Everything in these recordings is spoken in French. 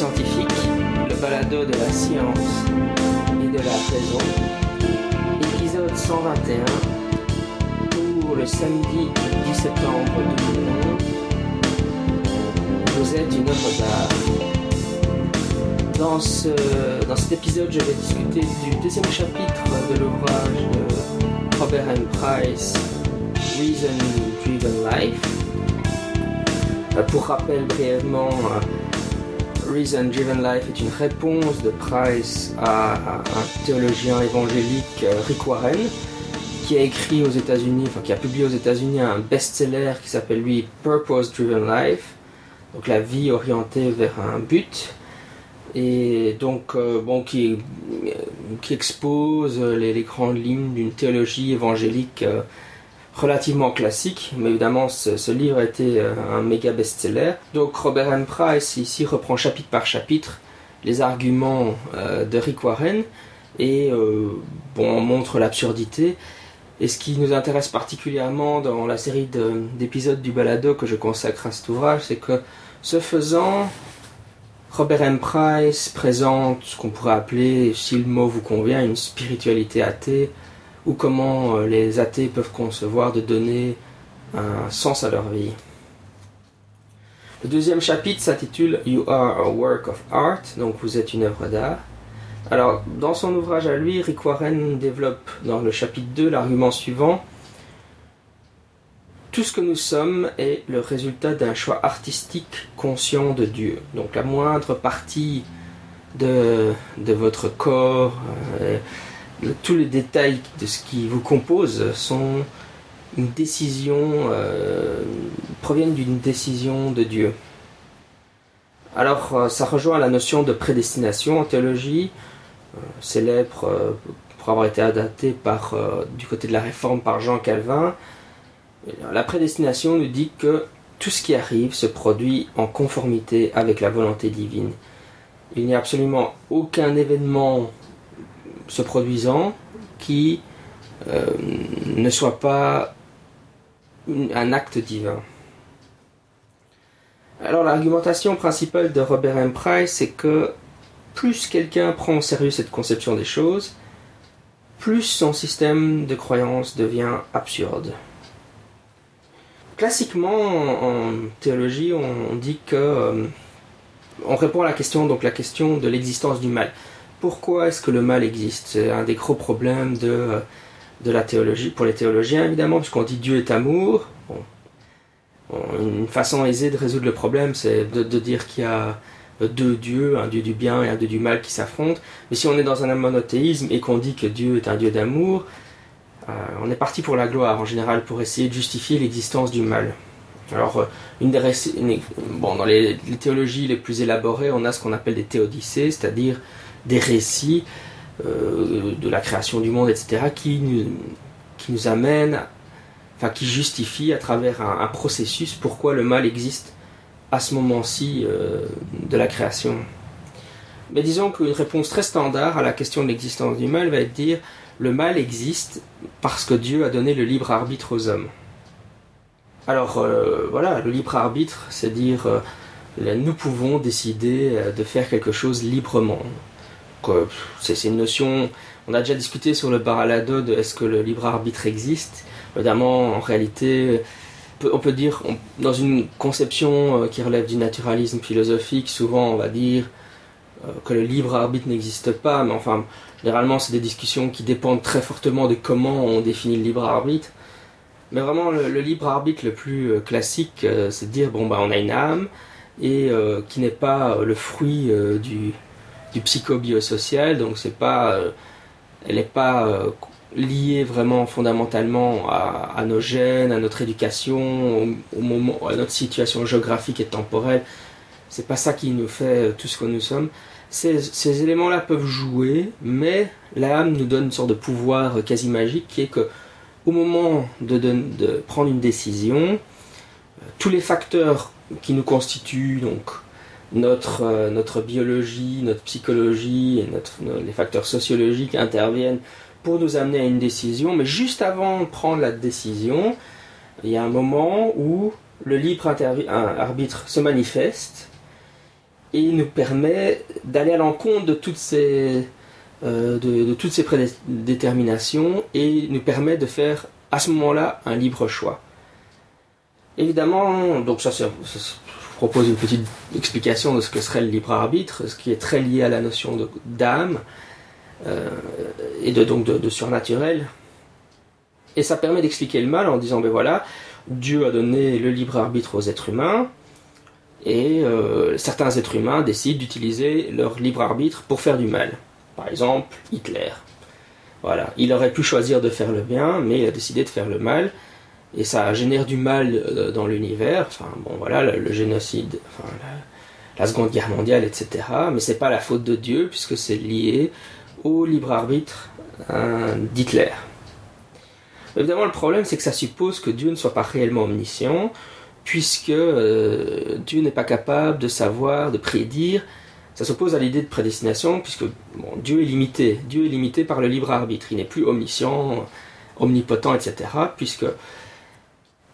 Scientifique, le balado de la science et de la raison, épisode 121 pour le samedi 10 septembre 2011. Vous êtes une œuvre d'art. Dans, ce, dans cet épisode, je vais discuter du deuxième chapitre de l'ouvrage de Robert M. Price, Reason Driven Life. Euh, Pour rappel brièvement, Reason Driven Life est une réponse de Price à, un théologien évangélique, euh, Rick Warren, qui a écrit aux États-Unis, enfin qui a publié aux États-Unis un best-seller qui s'appelle lui Purpose Driven Life, donc la vie orientée vers un but et donc euh, bon qui, qui expose les, grandes lignes d'une théologie évangélique euh, relativement classique, mais évidemment ce, livre a été euh, un méga best-seller. Donc Robert M. Price ici reprend chapitre par chapitre les arguments euh, de Rick Warren et euh, bon montre l'absurdité. Et ce qui nous intéresse particulièrement dans la série de- d'épisodes du balado que je consacre à cet ouvrage, c'est que ce faisant, Robert M. Price présente ce qu'on pourrait appeler, si le mot vous convient, une spiritualité athée, ou comment euh, les athées peuvent concevoir de donner un sens à leur vie. Le deuxième chapitre s'intitule You are a work of art, donc vous êtes une œuvre d'art. Alors, dans son ouvrage à lui, Rick Warren développe dans le chapitre 2 l'argument suivant. Tout ce que nous sommes est le résultat d'un choix artistique conscient de Dieu. Donc la moindre partie de, votre corps, euh, tous les détails de ce qui vous compose sont une décision, euh, proviennent d'une décision de Dieu. Alors euh, ça rejoint la notion de prédestination en théologie, euh, célèbre pour avoir été adaptée par, du côté de la réforme par Jean Calvin. La prédestination nous dit que tout ce qui arrive se produit en conformité avec la volonté divine. Il n'y a absolument aucun événement se produisant qui euh, ne soit pas un acte divin. Alors l'argumentation principale de Robert M. Price, c'est que plus quelqu'un prend au sérieux cette conception des choses, plus son système de croyance devient absurde. Classiquement, en, théologie, on, on dit que euh, on répond à la question, donc la question de l'existence du mal. Pourquoi est-ce que le mal existe? C'est un des gros problèmes de, euh, de la théologie, pour les théologiens évidemment, puisqu'on dit Dieu est amour. Bon. Une façon aisée de résoudre le problème, c'est de, dire qu'il y a euh, deux dieux, un dieu du bien et un dieu du mal qui s'affrontent. Mais si on est dans un monothéisme et qu'on dit que Dieu est un dieu d'amour, euh, on est parti pour la gloire en général pour essayer de justifier l'existence du mal. Alors, une des bon, dans les, les théologies les plus élaborées, on a ce qu'on appelle des théodicées, c'est-à-dire des récits euh, de la création du monde, etc., qui nous, amènent, enfin, qui justifient à travers un, processus pourquoi le mal existe à ce moment-ci euh, de la création. Mais disons qu'une réponse très standard à la question de l'existence du mal va être dire le mal existe parce que Dieu a donné le libre arbitre aux hommes. Alors euh, voilà, le libre arbitre, c'est dire nous pouvons décider de faire quelque chose librement. C'est une notion, on a déjà discuté sur le baralado de est-ce que le libre arbitre existe. Évidemment, en réalité, on peut dire, dans une conception euh, qui relève du naturalisme philosophique, souvent on va dire euh, que le libre arbitre n'existe pas, mais enfin, généralement c'est des discussions qui dépendent très fortement de comment on définit le libre arbitre. Mais vraiment, le, libre arbitre le plus euh, classique, c'est de dire, bon, bah, on a une âme, et qui n'est pas le fruit du, du psychobiosocial, donc c'est pas, euh, elle n'est pas euh, liée vraiment fondamentalement à, nos gènes, à notre éducation, au, moment, à notre situation géographique et temporelle. C'est pas ça qui nous fait euh, tout ce que nous sommes. Ces, éléments-là peuvent jouer, mais l'âme nous donne une sorte de pouvoir quasi magique qui est que au moment de, de- prendre une décision, tous les facteurs qui nous constituent, donc notre, euh, notre biologie, notre psychologie et notre, nos- les facteurs sociologiques interviennent pour nous amener à une décision, mais juste avant de prendre la décision, il y a un moment où le libre arbitre se manifeste et nous permet d'aller à l'encontre de toutes ces euh, de, toutes ces prédéterminations et nous permet de faire à ce moment-là un libre choix. Évidemment, donc ça, vous propose une petite explication de ce que serait le libre arbitre, ce qui est très lié à la notion d'âme euh, et de, donc de, surnaturel. Et ça permet d'expliquer le mal en disant, ben voilà, Dieu a donné le libre arbitre aux êtres humains, et euh, certains êtres humains décident d'utiliser leur libre arbitre pour faire du mal. Par exemple, Hitler. Voilà, il aurait pu choisir de faire le bien, mais il a décidé de faire le mal, et ça génère du mal euh, dans l'univers. Enfin, bon, voilà, le, génocide, la, Seconde Guerre mondiale, etc. Mais c'est pas la faute de Dieu, puisque c'est lié au libre arbitre euh, d'Hitler. Évidemment, le problème, c'est que ça suppose que Dieu ne soit pas réellement omniscient, puisque euh, Dieu n'est pas capable de savoir, de prédire. Ça s'oppose à l'idée de prédestination, puisque Dieu est limité. Dieu est limité par le libre arbitre. Il n'est plus omniscient, omnipotent, etc. Puisque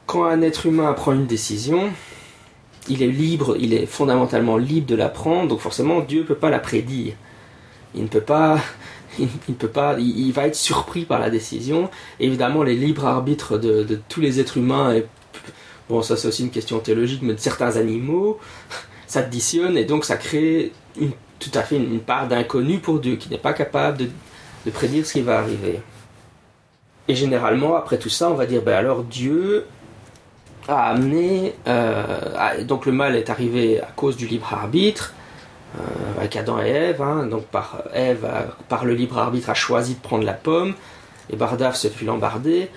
quand un être humain prend une décision, il est libre, il est fondamentalement libre de la prendre, donc forcément Dieu ne peut pas la prédire. Il ne peut pas, il, ne peut pas, il, va être surpris par la décision. évidemment, les libres arbitres de, tous les êtres humains, bon, ça c'est aussi une question théologique, mais de certains animaux, s'additionnent et donc ça crée une, tout à fait une, part d'inconnu pour Dieu qui n'est pas capable de prédire ce qui va arriver. Et généralement, après tout ça, on va dire, ben alors Dieu a amené. Euh, donc le mal est arrivé à cause du libre arbitre, euh, avec Adam et Ève. Hein. donc par Ève, par le libre arbitre, a choisi de prendre la pomme, et Bardaf se fut l'embarder.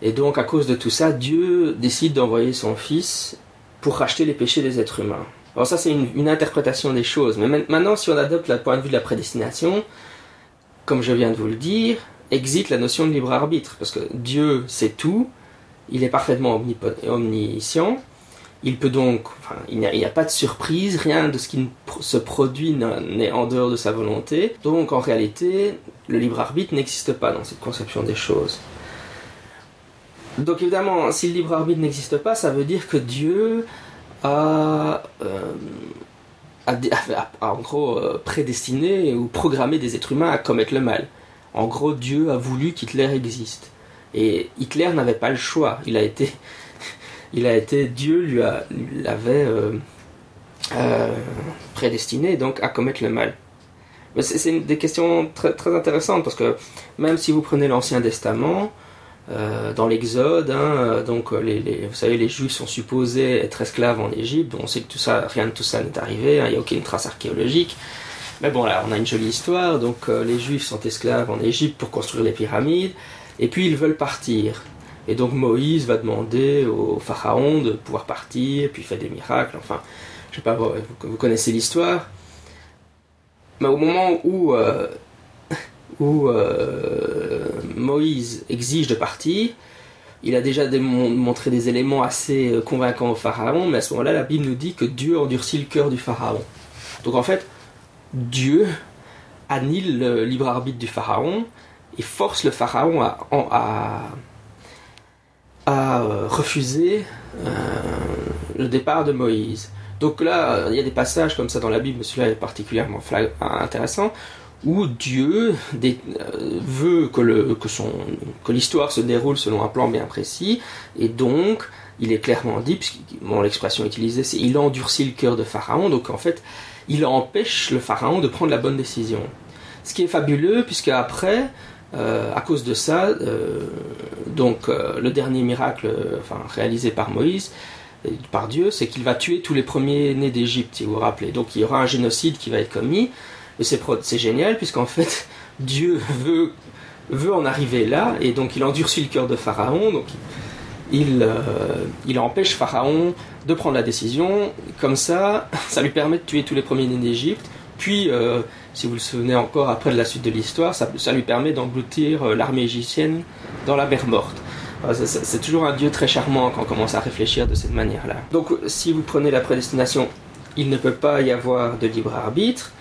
Et donc à cause de tout ça, Dieu décide d'envoyer son fils pour racheter les péchés des êtres humains. Alors ça c'est une, une, interprétation des choses. Mais maintenant si on adopte le point de vue de la prédestination, comme je viens de vous le dire, existe la notion de libre arbitre. Parce que Dieu sait tout, il est parfaitement omniscient. Il peut donc, il n'y a, pas de surprise, rien de ce qui se produit n'est en dehors de sa volonté. Donc en réalité, le libre arbitre n'existe pas dans cette conception des choses. Donc évidemment, si le libre arbitre n'existe pas, ça veut dire que Dieu a, euh, en gros euh, prédestiné ou programmé des êtres humains à commettre le mal. En gros, Dieu a voulu qu'Hitler existe. Et Hitler n'avait pas le choix. Il a été, il a été Dieu lui l'avait euh, euh, prédestiné donc à commettre le mal. Mais c'est des questions très, très intéressantes parce que même si vous prenez l'Ancien Testament, euh, dans l'Exode, hein, donc les, vous savez, les Juifs sont supposés être esclaves en Égypte. On sait que tout ça, rien de tout ça n'est arrivé. Hein, il n'y a aucune trace archéologique. Mais bon, là, on a une jolie histoire. Donc, les Juifs sont esclaves en Égypte pour construire les pyramides. Et puis ils veulent partir. Et donc Moïse va demander au pharaon de pouvoir partir, puis il fait des miracles. Enfin, je sais pas, vous, connaissez l'histoire. Mais au moment où, euh, où euh, Moïse exige de partir, il a déjà montré des éléments assez euh, convaincants au pharaon, mais à ce moment-là, la Bible nous dit que Dieu endurcit le cœur du pharaon. Donc en fait, Dieu annule le libre arbitre du pharaon et force le pharaon à, à, euh, refuser euh, le départ de Moïse. Donc là, il y a des passages comme ça dans la Bible, celui-là est particulièrement intéressant, où Dieu euh, veut que, le, que, que l'histoire se déroule selon un plan bien précis, et donc il est clairement dit, puisque l'expression utilisée c'est il endurcit le cœur de Pharaon, donc en fait il empêche le Pharaon de prendre la bonne décision. Ce qui est fabuleux, puisque après, à cause de ça, euh, donc euh, le dernier miracle réalisé par Moïse, par Dieu, c'est qu'il va tuer tous les premiers-nés d'Égypte, si vous vous rappelez. Donc il y aura un génocide qui va être commis. Et c'est génial, puisqu'en fait, Dieu veut, en arriver là, et donc il endurcit le cœur de Pharaon, donc il, il empêche Pharaon de prendre la décision. Comme ça, ça lui permet de tuer tous les premiers-nés d'Égypte. Puis si vous le souvenez encore après de la suite de l'histoire, ça, lui permet d'engloutir euh, l'armée égyptienne dans la mer morte. C'est toujours un dieu très charmant quand on commence à réfléchir de cette manière-là. Donc si vous prenez la prédestination, il ne peut pas y avoir de libre arbitre.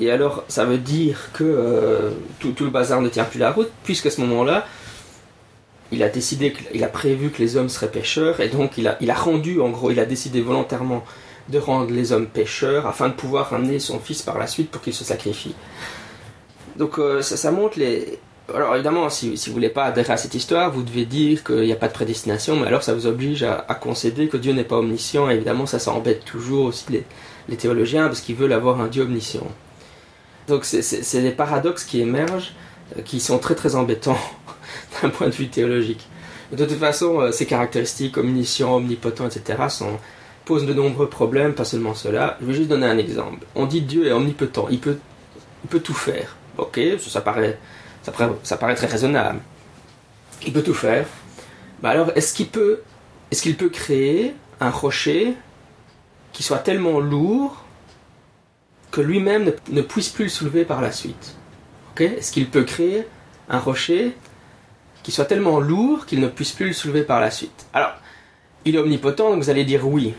Et alors ça veut dire que euh, tout, le bazar ne tient plus la route, puisqu'à ce moment-là, il a décidé, il a prévu que les hommes seraient pêcheurs, et donc il a, il a rendu, en gros, il a décidé volontairement de rendre les hommes pécheurs afin de pouvoir ramener son fils par la suite pour qu'il se sacrifie. Donc euh, ça, montre les... Alors évidemment, si, si vous voulez pas adhérer à cette histoire, vous devez dire qu'il n'y a pas de prédestination, mais alors ça vous oblige à, concéder que Dieu n'est pas omniscient, et évidemment ça, ça embête toujours aussi les, théologiens, parce qu'ils veulent avoir un Dieu omniscient. Donc c'est des paradoxes qui émergent, euh, qui sont très très embêtants d'un point de vue théologique. De toute façon, euh, ces caractéristiques, omniscient, omnipotent, etc., sont, posent de nombreux problèmes, pas seulement cela. Je vais juste donner un exemple. On dit Dieu est omnipotent, il peut, il peut tout faire. Ok, ça paraît, ça paraît, ça paraît très raisonnable. Il peut tout faire. Bah alors, est-ce qu'il peut, est-ce qu'il peut créer un rocher qui soit tellement lourd que lui-même ne, puisse plus le soulever par la suite? Ok Est-ce qu'il peut créer un rocher qui soit tellement lourd qu'il ne puisse plus le soulever par la suite? Alors, il est omnipotent, donc vous allez dire oui.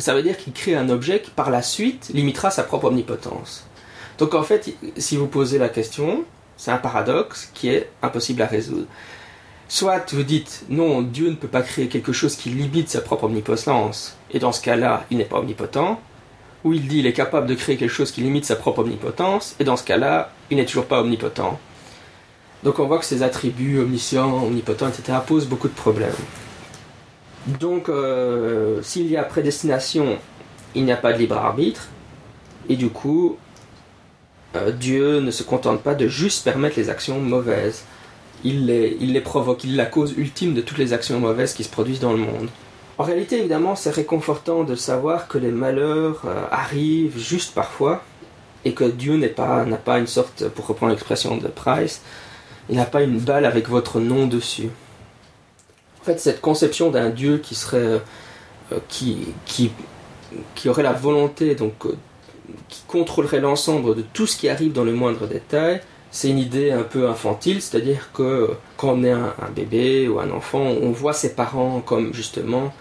Ça veut dire qu'il crée un objet qui par la suite limitera sa propre omnipotence. Donc en fait, si vous posez la question, c'est un paradoxe qui est impossible à résoudre. Soit vous dites non, Dieu ne peut pas créer quelque chose qui limite sa propre omnipotence, et dans ce cas-là, il n'est pas omnipotent. Ou il dit il est capable de créer quelque chose qui limite sa propre omnipotence, et dans ce cas-là, il n'est toujours pas omnipotent. Donc on voit que ces attributs omniscients, omnipotents, etc. posent beaucoup de problèmes. Donc euh, s'il y a prédestination, il n'y a pas de libre arbitre. Et du coup, euh, Dieu ne se contente pas de juste permettre les actions mauvaises. Il les, il les provoque, il est la cause ultime de toutes les actions mauvaises qui se produisent dans le monde. En réalité, évidemment, c'est réconfortant de savoir que les malheurs euh, arrivent juste parfois et que Dieu n'a pas, pas une sorte, pour reprendre l'expression de Price, il n'a pas une balle avec votre nom dessus. En fait, cette conception d'un Dieu qui serait. Euh, qui, qui, aurait la volonté, donc. Euh, qui contrôlerait l'ensemble de tout ce qui arrive dans le moindre détail, c'est une idée un peu infantile, c'est-à-dire que quand on est un, bébé ou un enfant, on voit ses parents comme justement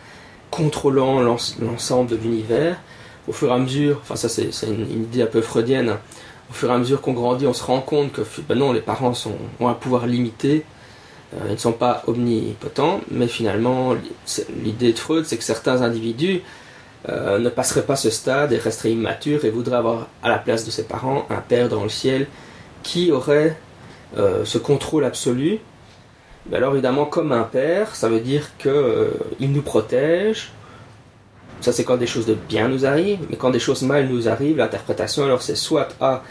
contrôlant l'ensemble de l'univers. Au fur et à mesure, enfin ça c'est une, idée un peu freudienne, au fur et à mesure qu'on grandit, on se rend compte que ben non, les parents ont un pouvoir limité, euh, ils ne sont pas omnipotents, mais finalement, l'idée de Freud, c'est que certains individus euh, ne passeraient pas ce stade et resteraient immatures et voudraient avoir à la place de ses parents un père dans le ciel qui aurait euh, ce contrôle absolu. Ben alors évidemment, comme un père, ça veut dire qu'il nous protège, ça, c'est quand des choses de bien nous arrivent, mais quand des choses mal nous arrivent, l'interprétation, alors c'est soit A,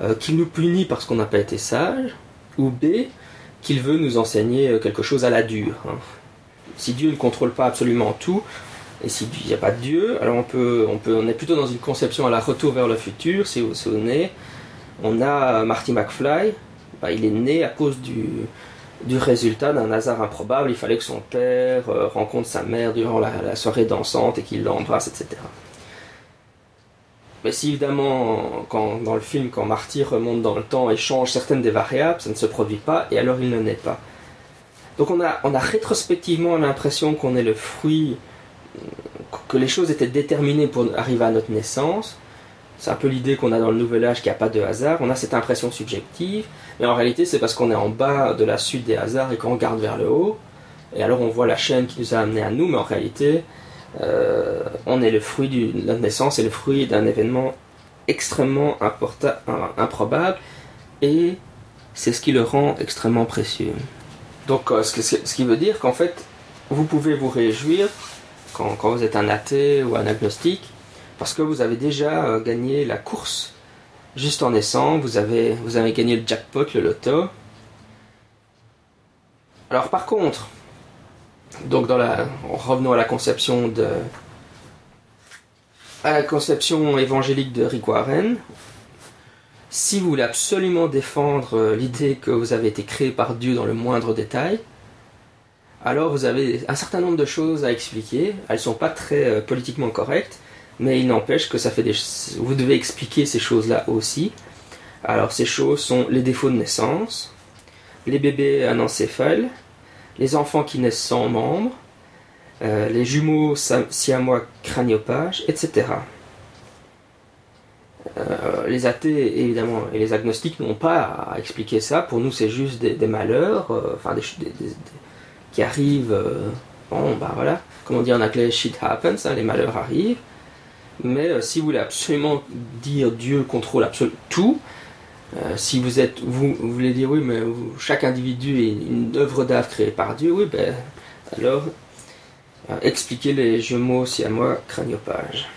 euh, qu'il nous punit parce qu'on n'a pas été sage, ou B, qu'il veut nous enseigner euh, quelque chose à la dure. Hein. Si Dieu ne contrôle pas absolument tout, et s'il n'y a pas de Dieu, alors on, peut, on, peut, on est plutôt dans une conception à la retour vers le futur, si vous vous souvenez. On a Marty McFly, bah, il est né à cause du, du résultat d'un hasard improbable. Il fallait que son père euh, rencontre sa mère durant la, soirée dansante et qu'il l'embrasse, etc. Mais si évidemment, quand, dans le film, quand Marty remonte dans le temps et change certaines des variables, ça ne se produit pas et alors il ne naît pas. Donc on a, on a rétrospectivement l'impression qu'on est le fruit, que les choses étaient déterminées pour arriver à notre naissance, c'est un peu l'idée qu'on a dans le Nouvel Âge qu'il n'y a pas de hasard. On a cette impression subjective, mais en réalité, c'est parce qu'on est en bas de la suite des hasards et qu'on regarde vers le haut. Et alors, on voit la chaîne qui nous a amenés à nous, mais en réalité, euh, on est le fruit de notre naissance et le fruit d'un événement extrêmement improbable, et c'est ce qui le rend extrêmement précieux. Donc, euh, ce, qui veut dire qu'en fait, vous pouvez vous réjouir quand, quand vous êtes un athée ou un agnostique parce que vous avez déjà euh, gagné la course juste en naissant, vous avez, vous avez gagné le jackpot, le loto. Alors par contre, donc dans la, revenons à la conception de, à la conception évangélique de Rick Warren, si vous voulez absolument défendre euh, l'idée que vous avez été créé par Dieu dans le moindre détail, alors vous avez un certain nombre de choses à expliquer. Elles ne sont pas très euh, politiquement correctes, mais il n'empêche que ça fait des... Vous devez expliquer ces choses-là aussi. Alors ces choses sont les défauts de naissance, les bébés anencéphales, les enfants qui naissent sans membres, euh, les jumeaux siamois craniopages, etc. Euh, les athées évidemment et les agnostiques n'ont pas à expliquer ça. Pour nous, c'est juste des, malheurs, euh, enfin des, qui arrivent. bon, bah voilà, comme on dit en anglais, shit happens, hein, les malheurs arrivent. Mais si vous voulez absolument dire Dieu contrôle absolument tout, euh, si vous êtes, vous, voulez dire oui, mais chaque individu est une œuvre d'art créée par Dieu, oui, ben alors expliquez les jeux mots si à moi craniopage.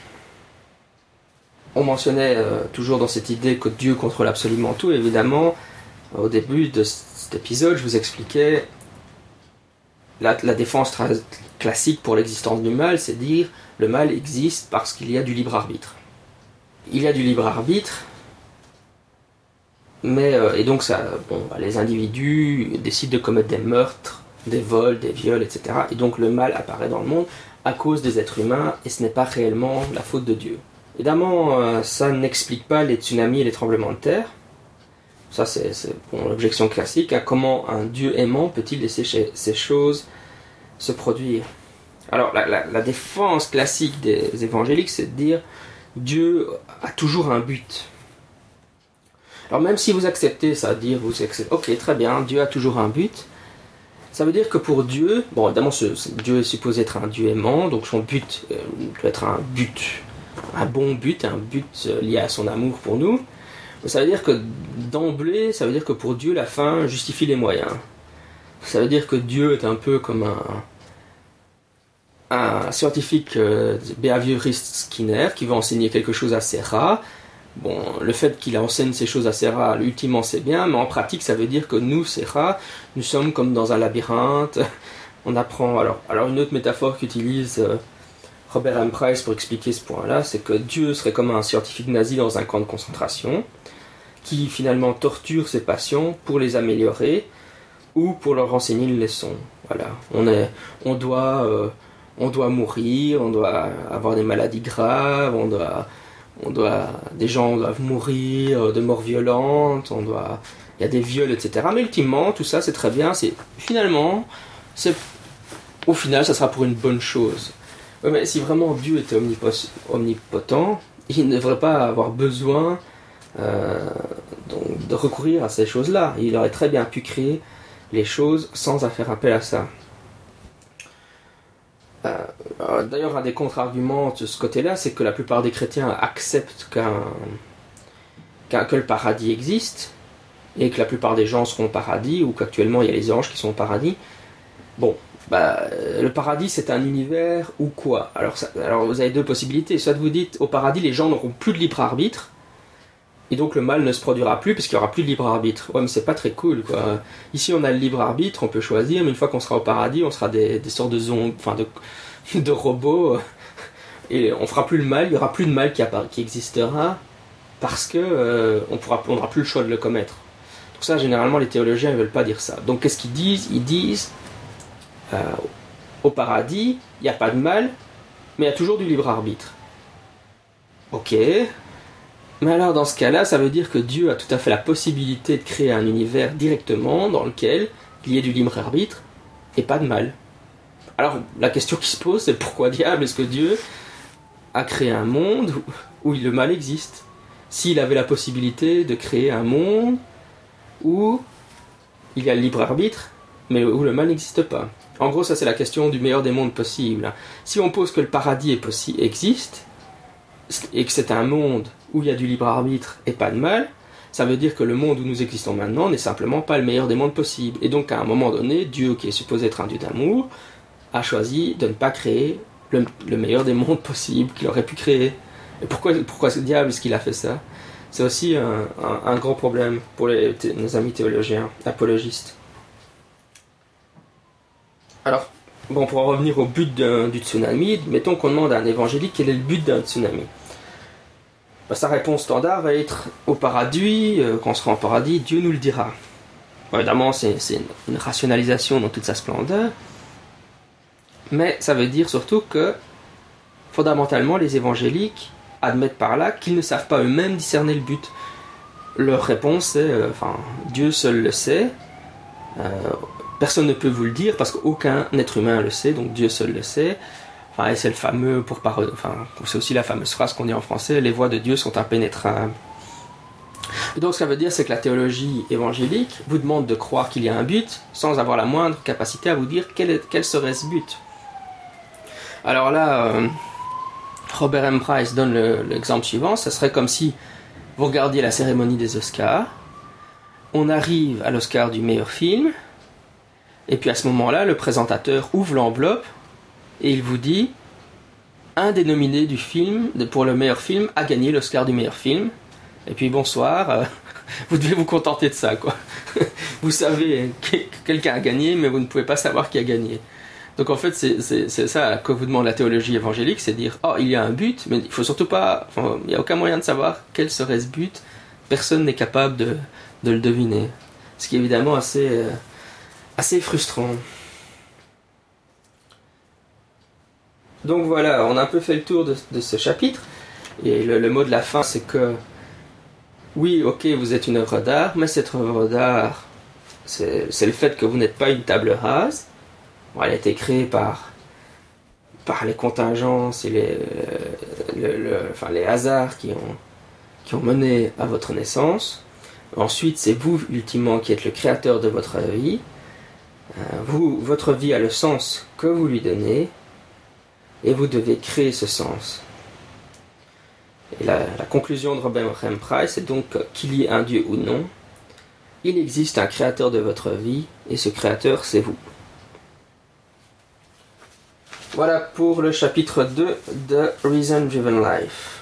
On mentionnait toujours dans cette idée que Dieu contrôle absolument tout, évidemment. Au début de cet épisode, je vous expliquais la, défense classique pour l'existence du mal, c'est dire le mal existe parce qu'il y a du libre arbitre. Il y a du libre arbitre, mais euh, et donc ça, bon, bah, les individus décident de commettre des meurtres, des vols, des viols, etc. Et donc le mal apparaît dans le monde à cause des êtres humains et ce n'est pas réellement la faute de Dieu. Évidemment, euh, ça n'explique pas les tsunamis et les tremblements de terre. Ça, c'est l'objection classique. Hein. Comment un Dieu aimant peut-il laisser ces choses se produire Alors, la, défense classique des évangéliques, c'est de dire Dieu a toujours un but. Alors, même si vous acceptez ça, dire vous acceptez, ok, très bien, Dieu a toujours un but, ça veut dire que pour Dieu, bon, évidemment, Dieu est supposé être un Dieu aimant, donc son but euh, doit être un but, un bon but, un but euh, lié à son amour pour nous. Ça veut dire que d'emblée, ça veut dire que pour Dieu, la fin justifie les moyens. Ça veut dire que Dieu est un peu comme un, scientifique euh, behavioriste Skinner qui va enseigner quelque chose assez rare. Bon, le fait qu'il enseigne ces choses assez rares, ultimement c'est bien, mais en pratique ça veut dire que nous, rare, nous sommes comme dans un labyrinthe. On apprend. Alors, alors une autre métaphore qu'utilise euh, Robert M. Price pour expliquer ce point-là, c'est que Dieu serait comme un scientifique nazi dans un camp de concentration qui finalement torture ses patients pour les améliorer ou pour leur enseigner une leçon. Voilà, on, est, on, doit, euh, on doit mourir, on doit avoir des maladies graves, on doit, on doit, des gens doivent mourir de morts violentes, on doit, il y a des viols, etc. Mais ultimement, tout ça, c'est très bien. C'est finalement, au final, ça sera pour une bonne chose. mais si vraiment Dieu était omnipotent, il ne devrait pas avoir besoin euh, de recourir à ces choses-là. Il aurait très bien pu créer les choses sans faire appel à ça. Euh, d'ailleurs, un des contre-arguments de ce côté-là, c'est que la plupart des chrétiens acceptent que le paradis existe et que la plupart des gens seront au paradis ou qu'actuellement il y a les anges qui sont au paradis. Bon, bah, le paradis c'est un univers ou quoi? Alors, alors vous avez deux possibilités. Soit vous dites au paradis les gens n'auront plus de libre arbitre et donc le mal ne se produira plus puisqu'il n'y aura plus de libre arbitre. Ouais, mais c'est pas très cool, quoi. Ici, on a le libre arbitre, on peut choisir, mais une fois qu'on sera au paradis, on sera des, sortes de zombies, enfin de, robots, et on fera plus le mal, il y aura plus de mal qui, existera parce que euh, on n'aura plus le choix de le commettre. Pour ça, généralement, les théologiens ne veulent pas dire ça. Donc, qu'est-ce qu'ils disent? Ils disent euh, au paradis, il n'y a pas de mal, mais il y a toujours du libre arbitre. Ok, mais alors dans ce cas-là, ça veut dire que Dieu a tout à fait la possibilité de créer un univers directement dans lequel il y ait du libre arbitre et pas de mal. Alors la question qui se pose, c'est pourquoi diable est-ce que Dieu a créé un monde où le mal existe? S'il avait la possibilité de créer un monde où il y a le libre arbitre, mais où le mal n'existe pas. En gros, ça c'est la question du meilleur des mondes possibles. Si on pose que le paradis existe, et que c'est un monde où il y a du libre arbitre et pas de mal, ça veut dire que le monde où nous existons maintenant n'est simplement pas le meilleur des mondes possibles. Et donc à un moment donné, Dieu, qui est supposé être un Dieu d'amour, a choisi de ne pas créer le, meilleur des mondes possibles qu'il aurait pu créer. Et pourquoi, ce diable est-ce qu'il a fait ça? C'est aussi un, grand problème pour nos amis théologiens, apologistes. Alors, bon, pour en revenir au but du tsunami, mettons qu'on demande à un évangélique quel est le but d'un tsunami. Bah, sa réponse standard va être au paradis, euh, quand on sera en paradis, Dieu nous le dira. évidemment, c'est une, rationalisation dans toute sa splendeur, mais ça veut dire surtout que, fondamentalement, les évangéliques admettent par là qu'ils ne savent pas eux-mêmes discerner le but. Leur réponse est, euh, enfin, Dieu seul le sait, euh, personne ne peut vous le dire parce qu'aucun être humain le sait, donc Dieu seul le sait c'est le fameux pour enfin, c'est aussi la fameuse phrase qu'on dit en français les voix de Dieu sont impénétrables. donc, ce que ça veut dire, c'est que la théologie évangélique vous demande de croire qu'il y a un but sans avoir la moindre capacité à vous dire quel, quel serait ce but. Alors là, euh, Robert M. Price donne l'exemple suivant, ce serait comme si vous regardiez la cérémonie des Oscars, on arrive à l'Oscar du meilleur film, et puis à ce moment-là, le présentateur ouvre l'enveloppe et il vous dit un des nominés du film pour le meilleur film a gagné l'Oscar du meilleur film. Et puis bonsoir, euh, vous devez vous contenter de ça, quoi. vous savez que quelqu'un a gagné, mais vous ne pouvez pas savoir qui a gagné. Donc en fait, c'est ça que vous demande la théologie évangélique, c'est dire, oh, il y a un but, mais il faut surtout pas, il n'y a aucun moyen de savoir quel serait ce but. Personne n'est capable de, le deviner. Ce qui est évidemment assez, euh, assez frustrant. Donc voilà, on a un peu fait le tour de, ce chapitre. Et le, mot de la fin, c'est que oui, ok, vous êtes une œuvre d'art, mais cette œuvre d'art, c'est le fait que vous n'êtes pas une table rase. elle a été créée par, par les contingences et les, enfin, les hasards qui ont, qui ont mené à votre naissance. Ensuite, c'est vous, ultimement, qui êtes le créateur de votre vie. Euh, vous, votre vie a le sens que vous lui donnez et vous devez créer ce sens. Et la, conclusion de Robert M. Price est donc qu'il y ait un Dieu ou non, il existe un créateur de votre vie, et ce créateur, c'est vous. Voilà pour le chapitre 2 de Reason Driven Life.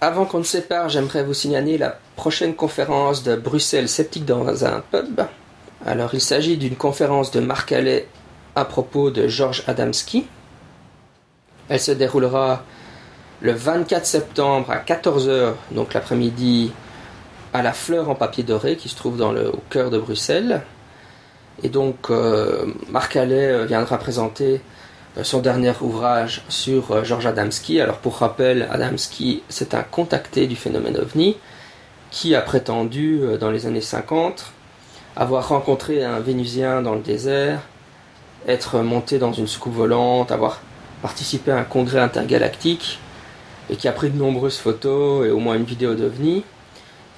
Avant qu'on ne sépare, j'aimerais vous signaler la prochaine conférence de Bruxelles sceptique dans un pub. Alors, il s'agit d'une conférence de Marc Allais à propos de Georges Adamski, elle se déroulera le 24 septembre à 14h, donc l'après-midi, à la Fleur en papier doré qui se trouve dans le, au cœur de Bruxelles. Et donc euh, Marc Allais euh, viendra présenter euh, son dernier ouvrage sur Georges Adamski. Alors pour rappel, Adamski c'est un contacté du phénomène ovni qui a prétendu dans les années 50 avoir rencontré un Vénusien dans le désert, être monté dans une soucoupe volante, avoir participé à un congrès intergalactique et qui a pris de nombreuses photos et au moins une vidéo d'OVNI.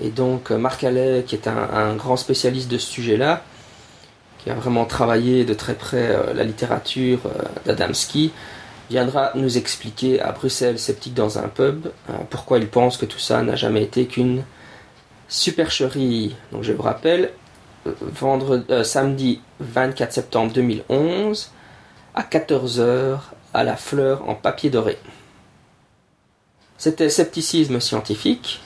Et donc euh, Marc Allais, qui est un, grand spécialiste de ce sujet-là, qui a vraiment travaillé de très près euh, la littérature euh, d'Adamski, viendra nous expliquer à Bruxelles, sceptique dans un pub, pourquoi il pense que tout ça n'a jamais été qu'une supercherie. Donc je vous rappelle, vendredi, samedi 24 septembre 2011 à 14h à la fleur en papier doré. C'était Scepticisme scientifique.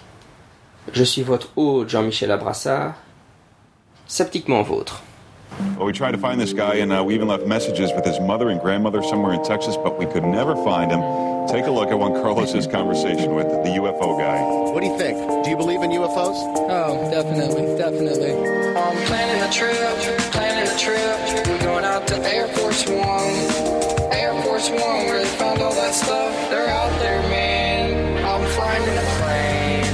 Je suis votre hôte Jean-Michel Abrassard. Sceptiquement vôtre. Well, we tried to find this guy, and uh, we even left messages with his mother and grandmother somewhere in Texas, but we could never find him. Take a look at one Carlos's conversation with the UFO guy. What do you think? Do you believe in UFOs? Oh, definitely, definitely. I'm planning a trip, planning a trip. We're going out to Air Force One. Force One where they found all that stuff. They're out there, man. I'm flying in a plane,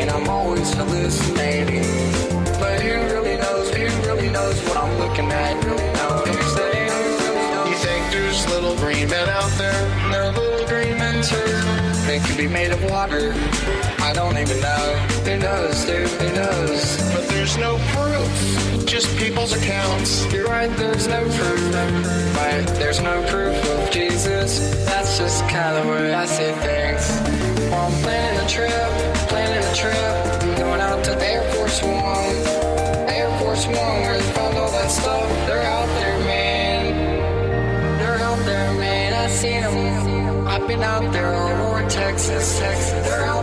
and I'm always hallucinating. But who really knows? Who really knows what I'm looking at? Really knows. You think there's little green men out there? They're little green men too. They could be made of water. Don't even know. Who knows, dude? Who knows? But there's no proof just people's accounts. You're right, there's no proof. Right, there's no proof of Jesus. That's just kind of where I see things. Well, I'm planning a trip, planning a trip. Going out to Air Force One. Air Force One, where they found all that stuff. They're out there, man. They're out there, man. I seen them. I've been out there all over Texas, Texas. They're out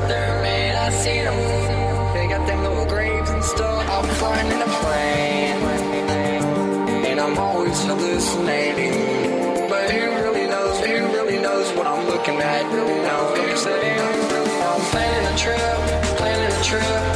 I'm in a plane. I'm always hallucinating. But who really knows? Who really knows what I'm looking at? Really knows what I'm? I'm planning a trip, planning a trip.